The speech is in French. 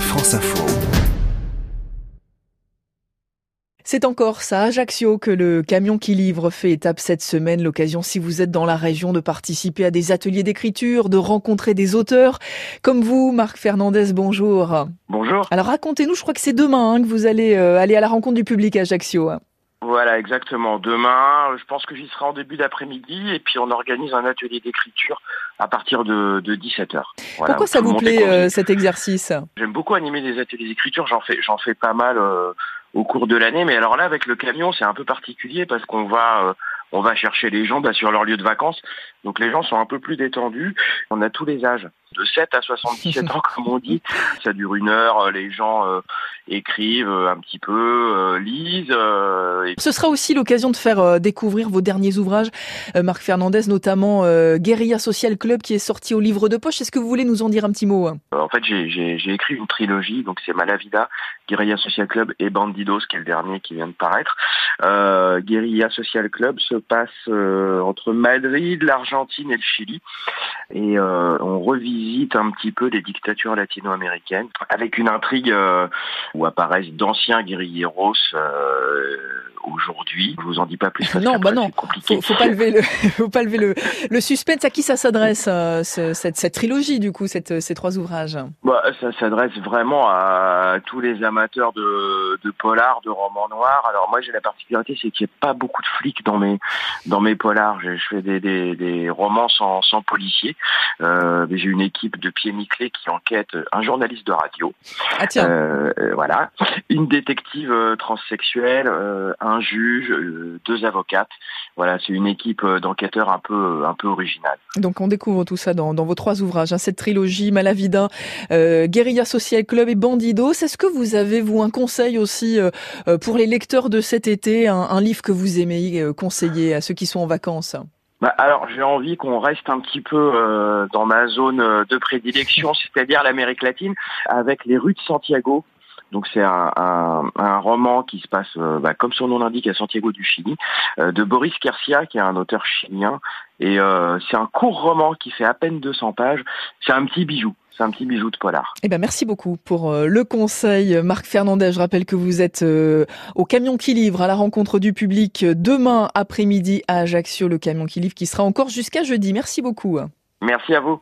France Info. C'est encore ça, Ajaccio, que le camion qui livre fait étape cette semaine. L'occasion, si vous êtes dans la région, de participer à des ateliers d'écriture, de rencontrer des auteurs. Comme vous, Marc Fernandez, bonjour. Bonjour. Alors racontez-nous, je crois que c'est demain hein, que vous allez euh, aller à la rencontre du public à Ajaccio. Voilà, exactement. Demain, je pense que j'y serai en début d'après-midi et puis on organise un atelier d'écriture à partir de, 17h. Pourquoi ça vous plaît euh, cet exercice? J'aime beaucoup animer des ateliers d'écriture, j'en fais, j'en fais pas mal euh, au cours de l'année, mais alors là, avec le camion, c'est un peu particulier parce qu'on va... Euh, on va chercher les gens bah, sur leur lieu de vacances. Donc les gens sont un peu plus détendus. On a tous les âges, de 7 à 77 ans comme on dit. Ça dure une heure, les gens euh, écrivent un petit peu, euh, lisent. Euh, Ce sera aussi l'occasion de faire découvrir vos derniers ouvrages, Marc Fernandez, notamment Guérilla Social Club qui est sorti au livre de poche. Est-ce que vous voulez nous en dire un petit mot hein? En fait, j'ai écrit une trilogie, donc c'est Malavida, Guérilla Social Club et Bandidos, qui est le dernier qui vient de paraître. Guérilla Social Club se passe entre Madrid, l'Argentine et le Chili, et on revisite un petit peu les dictatures latino-américaines avec une intrigue où apparaissent d'anciens guérilleros euh, aujourd'hui. Je vous en dis pas plus. non, bah non. Faut, faut pas lever le, faut pas lever le, le suspense. À qui ça s'adresse euh, cette, cette, trilogie du coup, cette, ces trois ouvrages? Bah, ça s'adresse vraiment à tous les amateurs de, de polar, de romans noirs. Alors moi, j'ai la particularité, c'est qu'il n'y a pas beaucoup de flics dans mes dans mes polars. Je, fais des, des, des, romans sans, sans policiers. Euh, j'ai une équipe de pieds nickelés qui enquête, un journaliste de radio. Ah tiens. Euh, voilà, une détective transsexuelle, euh, un juge, euh, deux avocates. Voilà, c'est une équipe d'enquêteurs un peu un peu originale. Donc on découvre tout ça dans, vos trois ouvrages, hein, cette trilogie Malavida, Guérilla Social Club et Bandidos. Est-ce que vous avez vous un conseil aussi pour les lecteurs de cet été, un, livre que vous aimez conseiller à ceux qui sont en vacances? Bah, alors j'ai envie qu'on reste un petit peu dans ma zone de prédilection, c'est-à-dire l'Amérique latine, avec les rues de Santiago donc c'est un, un, roman qui se passe, euh, bah, comme son nom l'indique, à Santiago du Chili, euh, de Boris Kersia, qui est un auteur chilien. Et euh, c'est un court roman qui fait à peine 200 pages. C'est un petit bijou. C'est un petit bijou de polar. Eh ben merci beaucoup pour le conseil, Marc Fernandez. Je rappelle que vous êtes au camion qui livre à la rencontre du public demain après-midi à Ajaccio, le camion qui livre qui sera encore jusqu'à jeudi. Merci beaucoup. Merci à vous.